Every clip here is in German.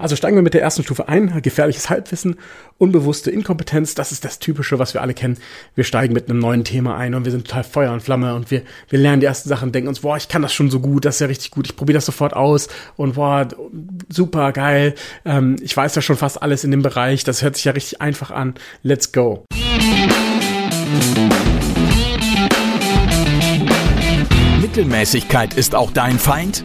Also steigen wir mit der ersten Stufe ein. Gefährliches Halbwissen, unbewusste Inkompetenz. Das ist das Typische, was wir alle kennen. Wir steigen mit einem neuen Thema ein und wir sind total Feuer und Flamme und wir, wir lernen die ersten Sachen, denken uns, boah, ich kann das schon so gut, das ist ja richtig gut, ich probiere das sofort aus und boah, super geil. Ähm, ich weiß ja schon fast alles in dem Bereich. Das hört sich ja richtig einfach an. Let's go. Mittelmäßigkeit ist auch dein Feind?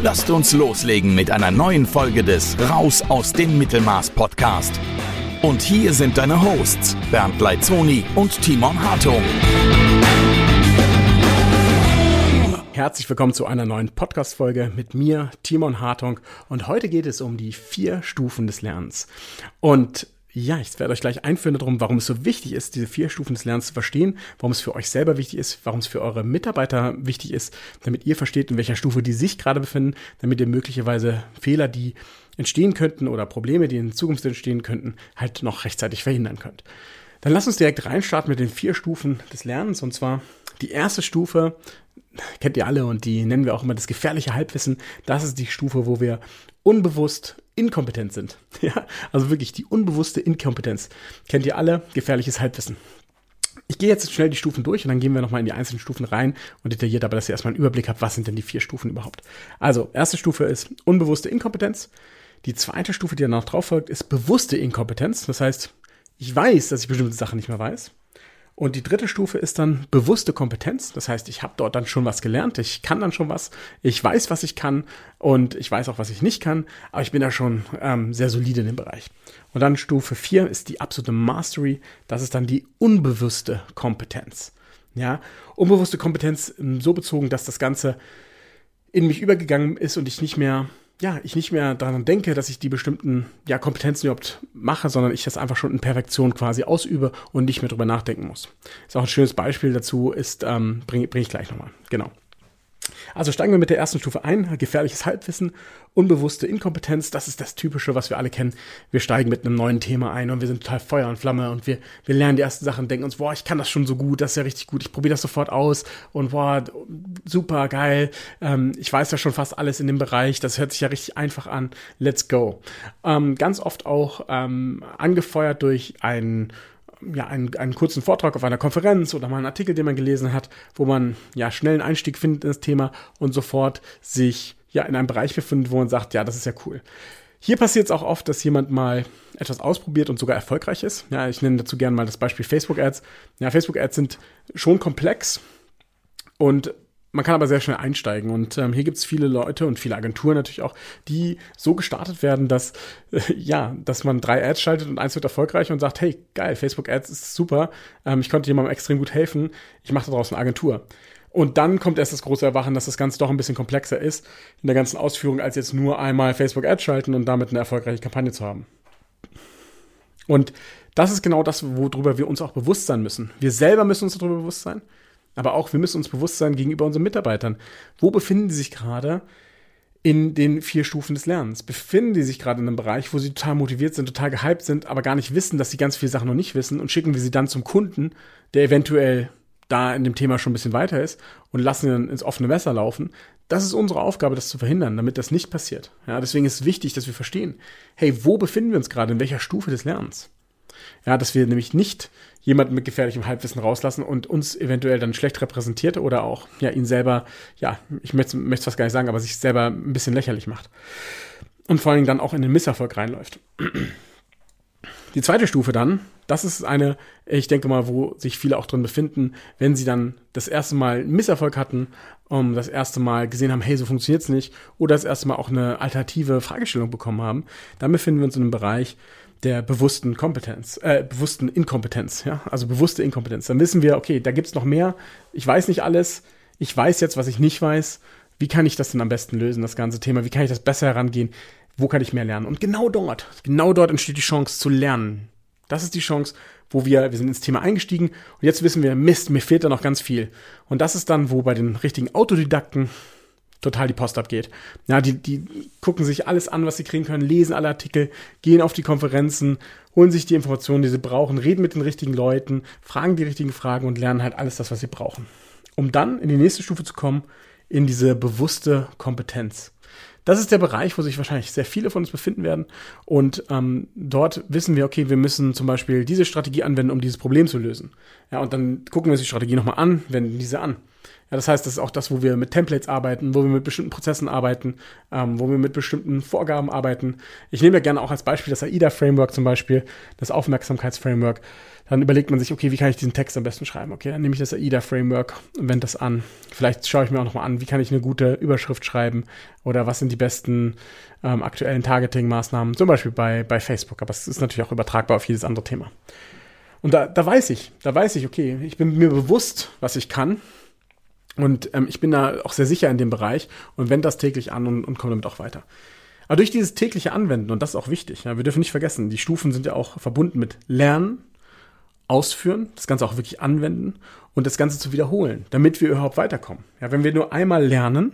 Lasst uns loslegen mit einer neuen Folge des Raus aus dem Mittelmaß Podcast. Und hier sind deine Hosts Bernd Leitzoni und Timon Hartung. Herzlich willkommen zu einer neuen Podcast-Folge mit mir, Timon Hartung. Und heute geht es um die vier Stufen des Lernens. Und ja, ich werde euch gleich einführen darum, warum es so wichtig ist, diese vier Stufen des Lernens zu verstehen, warum es für euch selber wichtig ist, warum es für eure Mitarbeiter wichtig ist, damit ihr versteht, in welcher Stufe die sich gerade befinden, damit ihr möglicherweise Fehler, die entstehen könnten oder Probleme, die in Zukunft entstehen könnten, halt noch rechtzeitig verhindern könnt. Dann lasst uns direkt reinstarten mit den vier Stufen des Lernens. Und zwar die erste Stufe, kennt ihr alle und die nennen wir auch immer das gefährliche Halbwissen. Das ist die Stufe, wo wir unbewusst inkompetent sind. Ja, also wirklich die unbewusste Inkompetenz. Kennt ihr alle? Gefährliches Halbwissen. Ich gehe jetzt schnell die Stufen durch und dann gehen wir nochmal in die einzelnen Stufen rein und detailliert, aber dass ihr erstmal einen Überblick habt, was sind denn die vier Stufen überhaupt. Also, erste Stufe ist unbewusste Inkompetenz. Die zweite Stufe, die danach drauf folgt, ist bewusste Inkompetenz. Das heißt, ich weiß, dass ich bestimmte Sachen nicht mehr weiß. Und die dritte Stufe ist dann bewusste Kompetenz. Das heißt, ich habe dort dann schon was gelernt, ich kann dann schon was, ich weiß, was ich kann und ich weiß auch, was ich nicht kann, aber ich bin da schon ähm, sehr solide in dem Bereich. Und dann Stufe 4 ist die absolute Mastery. Das ist dann die unbewusste Kompetenz. Ja, unbewusste Kompetenz ähm, so bezogen, dass das Ganze in mich übergegangen ist und ich nicht mehr ja, ich nicht mehr daran denke, dass ich die bestimmten ja, Kompetenzen überhaupt mache, sondern ich das einfach schon in Perfektion quasi ausübe und nicht mehr drüber nachdenken muss. Ist auch ein schönes Beispiel dazu, ist, ähm, bringe bring ich gleich nochmal. Genau. Also steigen wir mit der ersten Stufe ein, gefährliches Halbwissen, unbewusste Inkompetenz, das ist das Typische, was wir alle kennen. Wir steigen mit einem neuen Thema ein und wir sind total Feuer und Flamme und wir, wir lernen die ersten Sachen, denken uns, boah, ich kann das schon so gut, das ist ja richtig gut, ich probiere das sofort aus und boah, super geil, ähm, ich weiß ja schon fast alles in dem Bereich, das hört sich ja richtig einfach an, let's go. Ähm, ganz oft auch ähm, angefeuert durch einen ja, einen, einen kurzen Vortrag auf einer Konferenz oder mal einen Artikel, den man gelesen hat, wo man ja schnell einen Einstieg findet in das Thema und sofort sich ja in einem Bereich befindet, wo man sagt, ja, das ist ja cool. Hier passiert es auch oft, dass jemand mal etwas ausprobiert und sogar erfolgreich ist. Ja, ich nenne dazu gerne mal das Beispiel Facebook Ads. Ja, Facebook Ads sind schon komplex und man kann aber sehr schnell einsteigen. Und ähm, hier gibt es viele Leute und viele Agenturen natürlich auch, die so gestartet werden, dass äh, ja, dass man drei Ads schaltet und eins wird erfolgreich und sagt, hey, geil, Facebook Ads ist super, ähm, ich konnte jemandem extrem gut helfen, ich mache daraus eine Agentur. Und dann kommt erst das große Erwachen, dass das Ganze doch ein bisschen komplexer ist in der ganzen Ausführung, als jetzt nur einmal Facebook Ads schalten und damit eine erfolgreiche Kampagne zu haben. Und das ist genau das, worüber wir uns auch bewusst sein müssen. Wir selber müssen uns darüber bewusst sein. Aber auch wir müssen uns bewusst sein gegenüber unseren Mitarbeitern. Wo befinden die sich gerade in den vier Stufen des Lernens? Befinden die sich gerade in einem Bereich, wo sie total motiviert sind, total gehypt sind, aber gar nicht wissen, dass sie ganz viele Sachen noch nicht wissen und schicken wir sie dann zum Kunden, der eventuell da in dem Thema schon ein bisschen weiter ist und lassen ihn dann ins offene Messer laufen. Das ist unsere Aufgabe, das zu verhindern, damit das nicht passiert. Ja, deswegen ist es wichtig, dass wir verstehen, hey, wo befinden wir uns gerade, in welcher Stufe des Lernens? Ja, dass wir nämlich nicht jemanden mit gefährlichem Halbwissen rauslassen und uns eventuell dann schlecht repräsentiert oder auch ja ihn selber, ja, ich möchte es fast gar nicht sagen, aber sich selber ein bisschen lächerlich macht. Und vor allen Dingen dann auch in den Misserfolg reinläuft. Die zweite Stufe dann, das ist eine, ich denke mal, wo sich viele auch drin befinden, wenn sie dann das erste Mal einen Misserfolg hatten, um das erste Mal gesehen haben, hey, so funktioniert's nicht, oder das erste Mal auch eine alternative Fragestellung bekommen haben, dann befinden wir uns in einem Bereich, der bewussten Kompetenz, äh, bewussten Inkompetenz, ja, also bewusste Inkompetenz. Dann wissen wir, okay, da gibt's noch mehr. Ich weiß nicht alles. Ich weiß jetzt, was ich nicht weiß. Wie kann ich das denn am besten lösen, das ganze Thema? Wie kann ich das besser herangehen? Wo kann ich mehr lernen? Und genau dort, genau dort entsteht die Chance zu lernen. Das ist die Chance, wo wir, wir sind ins Thema eingestiegen und jetzt wissen wir, Mist, mir fehlt da noch ganz viel. Und das ist dann, wo bei den richtigen Autodidakten total die Post abgeht. Ja, die, die gucken sich alles an, was sie kriegen können, lesen alle Artikel, gehen auf die Konferenzen, holen sich die Informationen, die sie brauchen, reden mit den richtigen Leuten, fragen die richtigen Fragen und lernen halt alles das, was sie brauchen. Um dann in die nächste Stufe zu kommen, in diese bewusste Kompetenz. Das ist der Bereich, wo sich wahrscheinlich sehr viele von uns befinden werden. Und ähm, dort wissen wir, okay, wir müssen zum Beispiel diese Strategie anwenden, um dieses Problem zu lösen. Ja, und dann gucken wir uns die Strategie nochmal an, wenden diese an. Ja, das heißt, das ist auch das, wo wir mit Templates arbeiten, wo wir mit bestimmten Prozessen arbeiten, ähm, wo wir mit bestimmten Vorgaben arbeiten. Ich nehme ja gerne auch als Beispiel das AIDA-Framework zum Beispiel, das Aufmerksamkeitsframework. Dann überlegt man sich, okay, wie kann ich diesen Text am besten schreiben? Okay, dann nehme ich das AIDA-Framework und wende das an. Vielleicht schaue ich mir auch nochmal an, wie kann ich eine gute Überschrift schreiben oder was sind die besten ähm, aktuellen Targeting-Maßnahmen, zum Beispiel bei, bei Facebook. Aber es ist natürlich auch übertragbar auf jedes andere Thema. Und da, da weiß ich, da weiß ich, okay, ich bin mir bewusst, was ich kann und ähm, ich bin da auch sehr sicher in dem Bereich und wende das täglich an und, und komme damit auch weiter. Aber durch dieses tägliche Anwenden, und das ist auch wichtig, ja, wir dürfen nicht vergessen, die Stufen sind ja auch verbunden mit Lernen, Ausführen, das Ganze auch wirklich anwenden und das Ganze zu wiederholen, damit wir überhaupt weiterkommen. Ja, wenn wir nur einmal lernen,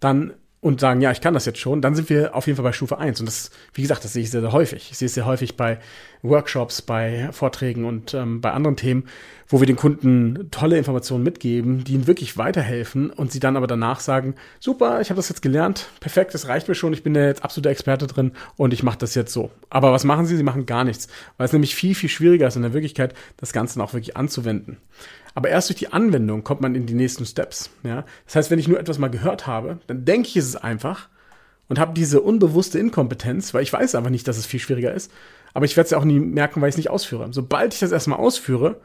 dann und sagen, ja, ich kann das jetzt schon, dann sind wir auf jeden Fall bei Stufe 1. Und das, wie gesagt, das sehe ich sehr, sehr häufig. Ich sehe es sehr häufig bei Workshops, bei Vorträgen und ähm, bei anderen Themen, wo wir den Kunden tolle Informationen mitgeben, die ihnen wirklich weiterhelfen und sie dann aber danach sagen, super, ich habe das jetzt gelernt, perfekt, das reicht mir schon, ich bin ja jetzt absoluter Experte drin und ich mache das jetzt so. Aber was machen sie? Sie machen gar nichts, weil es nämlich viel, viel schwieriger ist in der Wirklichkeit, das Ganze auch wirklich anzuwenden. Aber erst durch die Anwendung kommt man in die nächsten Steps. Ja? Das heißt, wenn ich nur etwas mal gehört habe, dann denke ich, es einfach und habe diese unbewusste Inkompetenz, weil ich weiß einfach nicht, dass es viel schwieriger ist. Aber ich werde es ja auch nie merken, weil ich es nicht ausführe. Sobald ich das erstmal ausführe,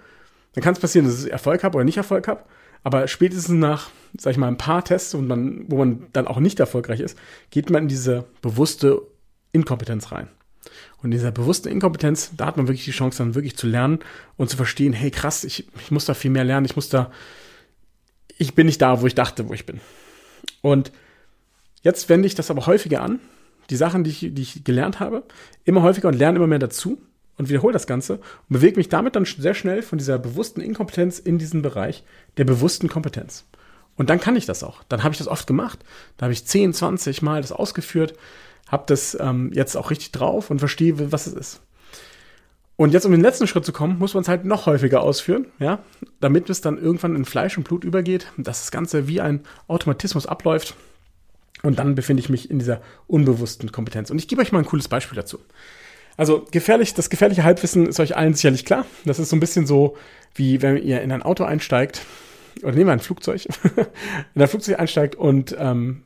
dann kann es passieren, dass ich Erfolg habe oder nicht Erfolg habe. Aber spätestens nach, sag ich mal, ein paar Tests, und man, wo man dann auch nicht erfolgreich ist, geht man in diese bewusste Inkompetenz rein. Und in dieser bewussten Inkompetenz, da hat man wirklich die Chance, dann wirklich zu lernen und zu verstehen, hey krass, ich, ich muss da viel mehr lernen, ich muss da, ich bin nicht da, wo ich dachte, wo ich bin. Und jetzt wende ich das aber häufiger an, die Sachen, die ich, die ich gelernt habe, immer häufiger und lerne immer mehr dazu und wiederhole das Ganze und bewege mich damit dann sehr schnell von dieser bewussten Inkompetenz in diesen Bereich der bewussten Kompetenz. Und dann kann ich das auch. Dann habe ich das oft gemacht. Da habe ich 10, 20 Mal das ausgeführt habe das ähm, jetzt auch richtig drauf und verstehe, was es ist. Und jetzt, um den letzten Schritt zu kommen, muss man es halt noch häufiger ausführen, ja, damit es dann irgendwann in Fleisch und Blut übergeht, dass das Ganze wie ein Automatismus abläuft. Und dann befinde ich mich in dieser unbewussten Kompetenz. Und ich gebe euch mal ein cooles Beispiel dazu. Also gefährlich, das gefährliche Halbwissen ist euch allen sicherlich klar. Das ist so ein bisschen so, wie wenn ihr in ein Auto einsteigt, oder nehmen wir ein Flugzeug, in ein Flugzeug einsteigt und ähm,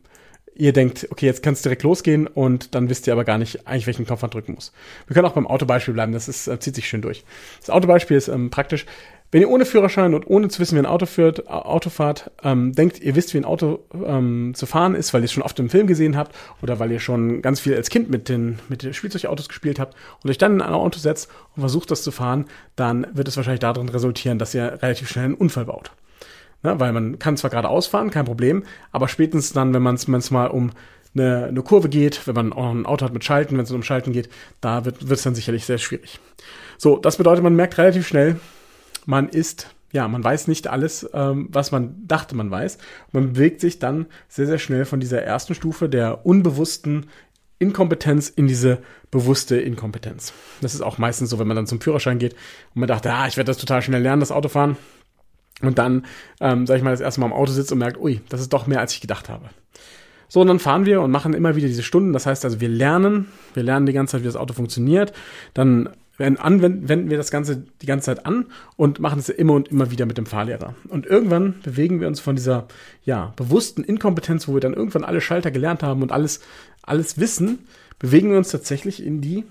ihr denkt, okay, jetzt kann es direkt losgehen und dann wisst ihr aber gar nicht eigentlich, welchen Knopf man drücken muss. Wir können auch beim Autobeispiel bleiben, das ist, äh, zieht sich schön durch. Das Autobeispiel ist ähm, praktisch, wenn ihr ohne Führerschein und ohne zu wissen, wie ein Auto führt, Auto fahrt, ähm, denkt, ihr wisst, wie ein Auto ähm, zu fahren ist, weil ihr es schon oft im Film gesehen habt oder weil ihr schon ganz viel als Kind mit den, mit den Spielzeugautos gespielt habt und euch dann in ein Auto setzt und versucht, das zu fahren, dann wird es wahrscheinlich darin resultieren, dass ihr relativ schnell einen Unfall baut. Ne? Weil man kann zwar gerade ausfahren, kein Problem, aber spätestens dann, wenn man es mal um eine, eine Kurve geht, wenn man auch ein Auto hat mit Schalten, wenn es um Schalten geht, da wird es dann sicherlich sehr schwierig. So, das bedeutet, man merkt relativ schnell, man ist, ja, man weiß nicht alles, ähm, was man dachte, man weiß. Man bewegt sich dann sehr, sehr schnell von dieser ersten Stufe der unbewussten Inkompetenz in diese bewusste Inkompetenz. Das ist auch meistens so, wenn man dann zum Führerschein geht und man dachte, ah, ich werde das total schnell lernen, das Autofahren und dann, ähm, sag ich mal, das erste Mal im Auto sitzt und merkt, ui, das ist doch mehr, als ich gedacht habe. So, und dann fahren wir und machen immer wieder diese Stunden. Das heißt also, wir lernen, wir lernen die ganze Zeit, wie das Auto funktioniert. Dann wenden wir das Ganze die ganze Zeit an und machen es immer und immer wieder mit dem Fahrlehrer. Und irgendwann bewegen wir uns von dieser, ja, bewussten Inkompetenz, wo wir dann irgendwann alle Schalter gelernt haben und alles, alles wissen, bewegen wir uns tatsächlich in die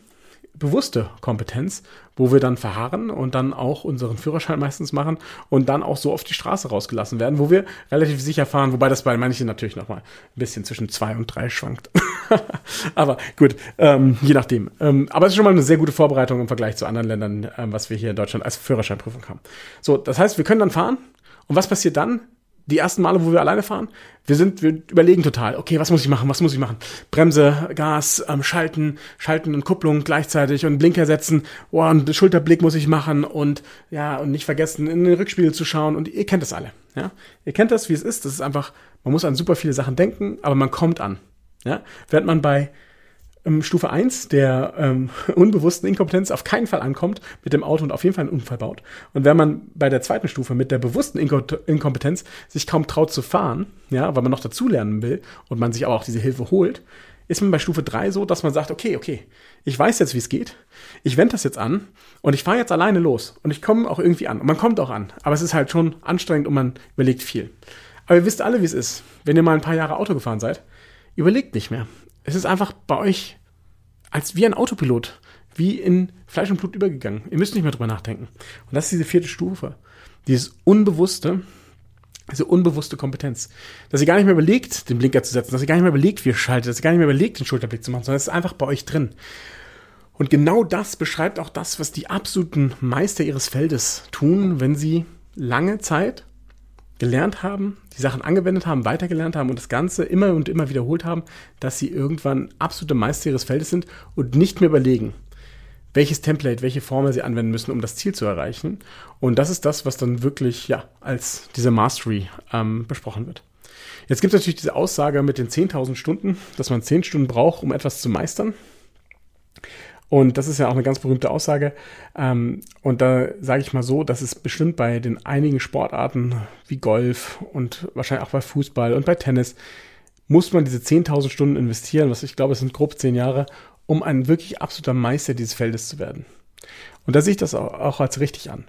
bewusste Kompetenz, wo wir dann verharren und dann auch unseren Führerschein meistens machen und dann auch so auf die Straße rausgelassen werden, wo wir relativ sicher fahren, wobei das bei manchen natürlich nochmal ein bisschen zwischen zwei und drei schwankt. aber gut, ähm, je nachdem. Ähm, aber es ist schon mal eine sehr gute Vorbereitung im Vergleich zu anderen Ländern, ähm, was wir hier in Deutschland als Führerscheinprüfung haben. So, das heißt, wir können dann fahren und was passiert dann? Die ersten Male, wo wir alleine fahren, wir sind, wir überlegen total, okay, was muss ich machen, was muss ich machen? Bremse, Gas, ähm, Schalten, Schalten und Kupplung gleichzeitig und Blinker setzen, oh, und Schulterblick muss ich machen und ja, und nicht vergessen, in den Rückspiegel zu schauen und ihr kennt das alle, ja? Ihr kennt das, wie es ist, das ist einfach, man muss an super viele Sachen denken, aber man kommt an, ja? Während man bei ähm, Stufe 1 der ähm, unbewussten Inkompetenz auf keinen Fall ankommt mit dem Auto und auf jeden Fall einen Unfall baut. Und wenn man bei der zweiten Stufe mit der bewussten Inko Inkompetenz sich kaum traut zu fahren, ja, weil man noch dazulernen will und man sich aber auch diese Hilfe holt, ist man bei Stufe 3 so, dass man sagt, okay, okay, ich weiß jetzt, wie es geht, ich wende das jetzt an und ich fahre jetzt alleine los und ich komme auch irgendwie an. Und man kommt auch an, aber es ist halt schon anstrengend und man überlegt viel. Aber ihr wisst alle, wie es ist. Wenn ihr mal ein paar Jahre Auto gefahren seid, überlegt nicht mehr es ist einfach bei euch als wie ein Autopilot, wie in Fleisch und Blut übergegangen. Ihr müsst nicht mehr drüber nachdenken. Und das ist diese vierte Stufe. Dieses unbewusste, diese unbewusste Kompetenz. Dass ihr gar nicht mehr überlegt, den Blinker zu setzen, dass ihr gar nicht mehr überlegt, wie ihr schaltet, dass ihr gar nicht mehr überlegt, den Schulterblick zu machen, sondern es ist einfach bei euch drin. Und genau das beschreibt auch das, was die absoluten Meister ihres Feldes tun, wenn sie lange Zeit gelernt haben, die Sachen angewendet haben, weitergelernt haben und das Ganze immer und immer wiederholt haben, dass sie irgendwann absolute Meister ihres Feldes sind und nicht mehr überlegen, welches Template, welche Formel sie anwenden müssen, um das Ziel zu erreichen. Und das ist das, was dann wirklich ja als diese Mastery ähm, besprochen wird. Jetzt gibt es natürlich diese Aussage mit den 10.000 Stunden, dass man 10 Stunden braucht, um etwas zu meistern. Und das ist ja auch eine ganz berühmte Aussage. Ähm, und da sage ich mal so, dass es bestimmt bei den einigen Sportarten wie Golf und wahrscheinlich auch bei Fußball und bei Tennis muss man diese 10.000 Stunden investieren, was ich glaube, es sind grob 10 Jahre, um ein wirklich absoluter Meister dieses Feldes zu werden. Und da sehe ich das auch als richtig an.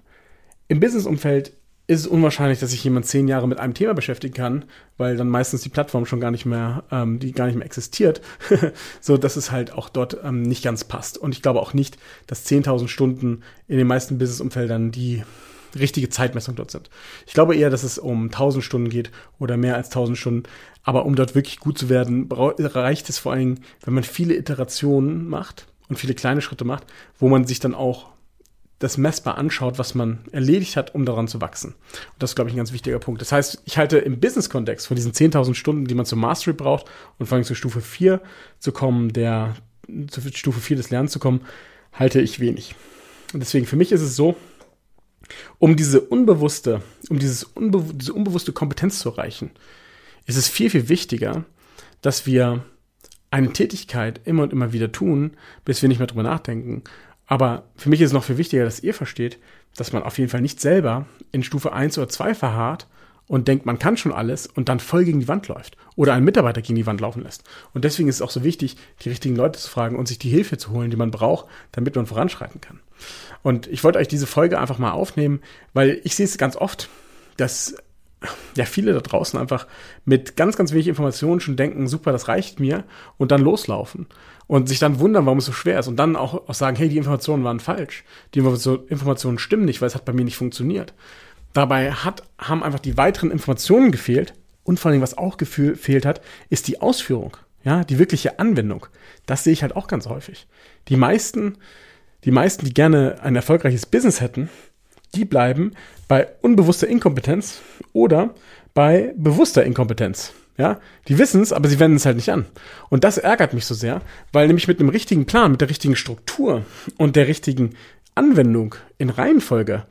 Im Businessumfeld ist es unwahrscheinlich, dass sich jemand zehn Jahre mit einem Thema beschäftigen kann, weil dann meistens die Plattform schon gar nicht mehr, ähm, die gar nicht mehr existiert, so dass es halt auch dort ähm, nicht ganz passt. Und ich glaube auch nicht, dass 10.000 Stunden in den meisten Businessumfeldern die richtige Zeitmessung dort sind. Ich glaube eher, dass es um 1000 Stunden geht oder mehr als 1000 Stunden. Aber um dort wirklich gut zu werden, reicht es vor allen Dingen, wenn man viele Iterationen macht und viele kleine Schritte macht, wo man sich dann auch das messbar anschaut, was man erledigt hat, um daran zu wachsen. Und das ist, glaube ich, ein ganz wichtiger Punkt. Das heißt, ich halte im Business-Kontext von diesen 10.000 Stunden, die man zur Mastery braucht und vor allem zur Stufe 4 zu kommen, der, zur Stufe 4 des Lernens zu kommen, halte ich wenig. Und deswegen, für mich ist es so, um diese unbewusste, um dieses unbe diese unbewusste Kompetenz zu erreichen, ist es viel, viel wichtiger, dass wir eine Tätigkeit immer und immer wieder tun, bis wir nicht mehr drüber nachdenken aber für mich ist es noch viel wichtiger, dass ihr versteht, dass man auf jeden Fall nicht selber in Stufe 1 oder 2 verharrt und denkt, man kann schon alles und dann voll gegen die Wand läuft oder einen Mitarbeiter gegen die Wand laufen lässt. Und deswegen ist es auch so wichtig, die richtigen Leute zu fragen und sich die Hilfe zu holen, die man braucht, damit man voranschreiten kann. Und ich wollte euch diese Folge einfach mal aufnehmen, weil ich sehe es ganz oft, dass ja viele da draußen einfach mit ganz, ganz wenig Informationen schon denken, super, das reicht mir und dann loslaufen und sich dann wundern, warum es so schwer ist und dann auch, auch sagen, hey, die Informationen waren falsch, die Informationen stimmen nicht, weil es hat bei mir nicht funktioniert. Dabei hat, haben einfach die weiteren Informationen gefehlt und vor allem, was auch gefehlt hat, ist die Ausführung, ja, die wirkliche Anwendung. Das sehe ich halt auch ganz häufig. Die meisten, die meisten, die gerne ein erfolgreiches Business hätten, die bleiben bei unbewusster Inkompetenz oder bei bewusster Inkompetenz. Ja, die wissen es, aber sie wenden es halt nicht an. Und das ärgert mich so sehr, weil nämlich mit einem richtigen Plan, mit der richtigen Struktur und der richtigen Anwendung in Reihenfolge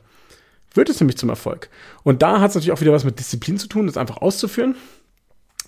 wird es nämlich zum Erfolg. Und da hat es natürlich auch wieder was mit Disziplin zu tun, das einfach auszuführen.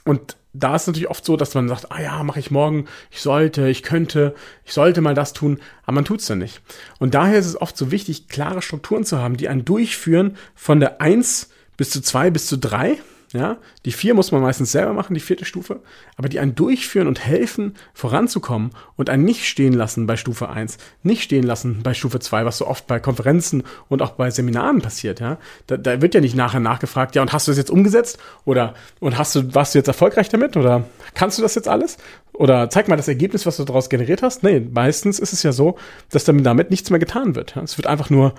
Und da ist natürlich oft so, dass man sagt, ah ja, mache ich morgen, ich sollte, ich könnte, ich sollte mal das tun, aber man tut es dann nicht. Und daher ist es oft so wichtig, klare Strukturen zu haben, die einen durchführen von der 1 bis zu 2 bis zu 3 ja, die vier muss man meistens selber machen, die vierte Stufe, aber die einen durchführen und helfen, voranzukommen und einen nicht stehen lassen bei Stufe eins, nicht stehen lassen bei Stufe zwei, was so oft bei Konferenzen und auch bei Seminaren passiert, ja. Da, da wird ja nicht nachher nachgefragt, ja, und hast du das jetzt umgesetzt? Oder, und hast du, warst du jetzt erfolgreich damit? Oder kannst du das jetzt alles? Oder zeig mal das Ergebnis, was du daraus generiert hast? Nee, meistens ist es ja so, dass damit, damit nichts mehr getan wird. Ja? Es wird einfach nur,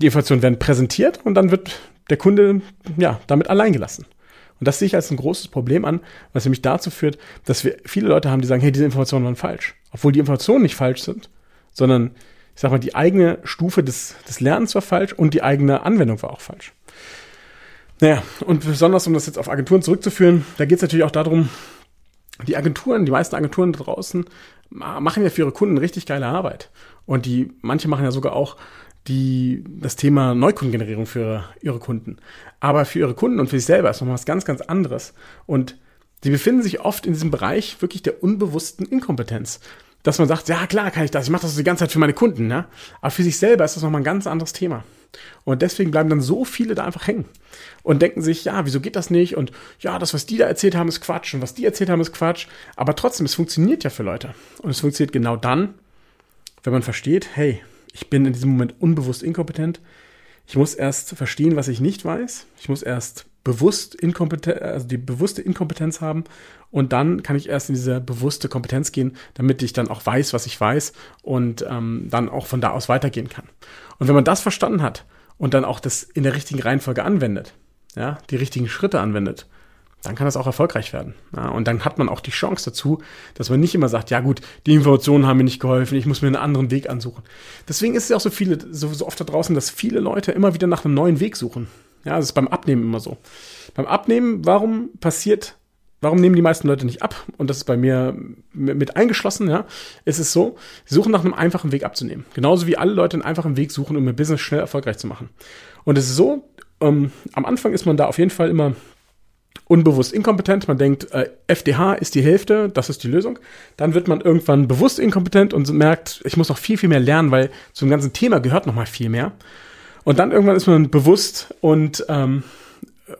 die Informationen werden präsentiert und dann wird der Kunde, ja, damit allein gelassen. Und das sehe ich als ein großes Problem an, was nämlich dazu führt, dass wir viele Leute haben, die sagen, hey, diese Informationen waren falsch. Obwohl die Informationen nicht falsch sind, sondern, ich sag mal, die eigene Stufe des, des Lernens war falsch und die eigene Anwendung war auch falsch. Naja, und besonders, um das jetzt auf Agenturen zurückzuführen, da geht es natürlich auch darum, die Agenturen, die meisten Agenturen da draußen machen ja für ihre Kunden richtig geile Arbeit. Und die, manche machen ja sogar auch die, das Thema Neukundengenerierung für ihre Kunden. Aber für ihre Kunden und für sich selber ist nochmal was ganz, ganz anderes. Und sie befinden sich oft in diesem Bereich wirklich der unbewussten Inkompetenz. Dass man sagt, ja klar kann ich das, ich mache das die ganze Zeit für meine Kunden, ne? aber für sich selber ist das nochmal ein ganz anderes Thema. Und deswegen bleiben dann so viele da einfach hängen und denken sich, ja, wieso geht das nicht? Und ja, das, was die da erzählt haben, ist Quatsch und was die erzählt haben, ist Quatsch. Aber trotzdem, es funktioniert ja für Leute. Und es funktioniert genau dann, wenn man versteht, hey, ich bin in diesem Moment unbewusst inkompetent. Ich muss erst verstehen, was ich nicht weiß. Ich muss erst bewusst inkompetent, also die bewusste Inkompetenz haben und dann kann ich erst in diese bewusste Kompetenz gehen, damit ich dann auch weiß, was ich weiß und ähm, dann auch von da aus weitergehen kann. Und wenn man das verstanden hat und dann auch das in der richtigen Reihenfolge anwendet, ja, die richtigen Schritte anwendet, dann kann das auch erfolgreich werden. Ja, und dann hat man auch die Chance dazu, dass man nicht immer sagt, ja gut, die Informationen haben mir nicht geholfen, ich muss mir einen anderen Weg ansuchen. Deswegen ist es ja auch so viele, so, so oft da draußen, dass viele Leute immer wieder nach einem neuen Weg suchen. Ja, das ist beim Abnehmen immer so. Beim Abnehmen, warum passiert, warum nehmen die meisten Leute nicht ab? Und das ist bei mir mit eingeschlossen, ja, ist es so, sie suchen nach einem einfachen Weg abzunehmen. Genauso wie alle Leute einen einfachen Weg suchen, um ihr Business schnell erfolgreich zu machen. Und es ist so, ähm, am Anfang ist man da auf jeden Fall immer unbewusst inkompetent. Man denkt, äh, FDH ist die Hälfte, das ist die Lösung. Dann wird man irgendwann bewusst inkompetent und merkt, ich muss noch viel, viel mehr lernen, weil zum ganzen Thema gehört noch mal viel mehr. Und dann irgendwann ist man bewusst und, ähm,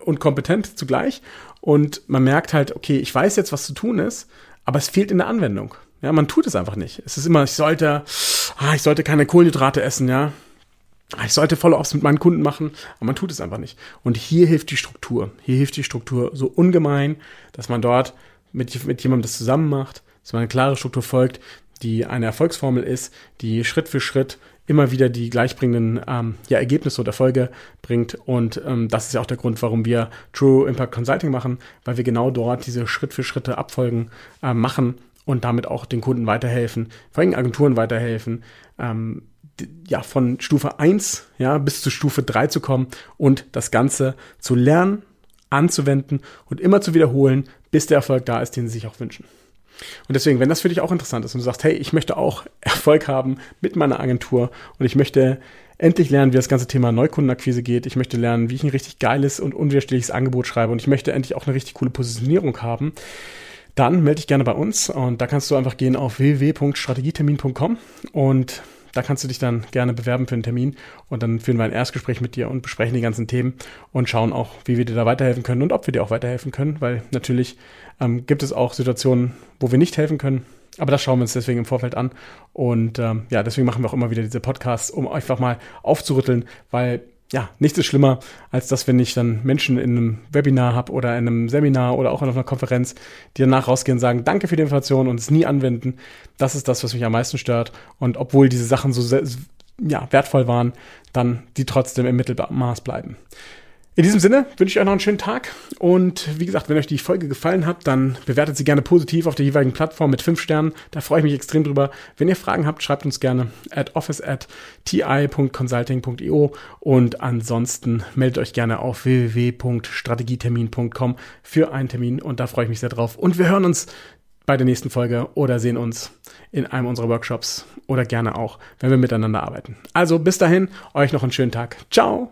und kompetent zugleich. Und man merkt halt, okay, ich weiß jetzt, was zu tun ist, aber es fehlt in der Anwendung. Ja, man tut es einfach nicht. Es ist immer, ich sollte, ah, ich sollte keine Kohlenhydrate essen, ja. Ich sollte Follow-ups mit meinen Kunden machen, aber man tut es einfach nicht. Und hier hilft die Struktur. Hier hilft die Struktur so ungemein, dass man dort mit, mit jemandem das zusammen macht, dass man eine klare Struktur folgt, die eine Erfolgsformel ist, die Schritt für Schritt immer wieder die gleichbringenden ähm, ja, Ergebnisse oder Erfolge bringt. Und ähm, das ist ja auch der Grund, warum wir True Impact Consulting machen, weil wir genau dort diese Schritt für Schritte Abfolgen äh, machen und damit auch den Kunden weiterhelfen, vor allem Agenturen weiterhelfen, ähm, ja, von Stufe 1 ja, bis zu Stufe 3 zu kommen und das Ganze zu lernen, anzuwenden und immer zu wiederholen, bis der Erfolg da ist, den sie sich auch wünschen. Und deswegen, wenn das für dich auch interessant ist und du sagst, hey, ich möchte auch Erfolg haben mit meiner Agentur und ich möchte endlich lernen, wie das ganze Thema Neukundenakquise geht. Ich möchte lernen, wie ich ein richtig geiles und unwiderstehliches Angebot schreibe und ich möchte endlich auch eine richtig coole Positionierung haben. Dann melde dich gerne bei uns und da kannst du einfach gehen auf www.strategietermin.com und da kannst du dich dann gerne bewerben für einen Termin und dann führen wir ein Erstgespräch mit dir und besprechen die ganzen Themen und schauen auch, wie wir dir da weiterhelfen können und ob wir dir auch weiterhelfen können, weil natürlich ähm, gibt es auch Situationen, wo wir nicht helfen können. Aber das schauen wir uns deswegen im Vorfeld an. Und ähm, ja, deswegen machen wir auch immer wieder diese Podcasts, um einfach mal aufzurütteln, weil ja, nichts ist schlimmer, als dass wenn ich dann Menschen in einem Webinar habe oder in einem Seminar oder auch auf einer Konferenz, die danach rausgehen und sagen, danke für die Information und es nie anwenden. Das ist das, was mich am meisten stört. Und obwohl diese Sachen so ja, wertvoll waren, dann die trotzdem im Mittelmaß bleiben. In diesem Sinne wünsche ich euch noch einen schönen Tag und wie gesagt, wenn euch die Folge gefallen hat, dann bewertet sie gerne positiv auf der jeweiligen Plattform mit 5 Sternen. Da freue ich mich extrem drüber. Wenn ihr Fragen habt, schreibt uns gerne at office at ti.consulting.io und ansonsten meldet euch gerne auf www.strategietermin.com für einen Termin und da freue ich mich sehr drauf. Und wir hören uns bei der nächsten Folge oder sehen uns in einem unserer Workshops oder gerne auch, wenn wir miteinander arbeiten. Also bis dahin, euch noch einen schönen Tag. Ciao!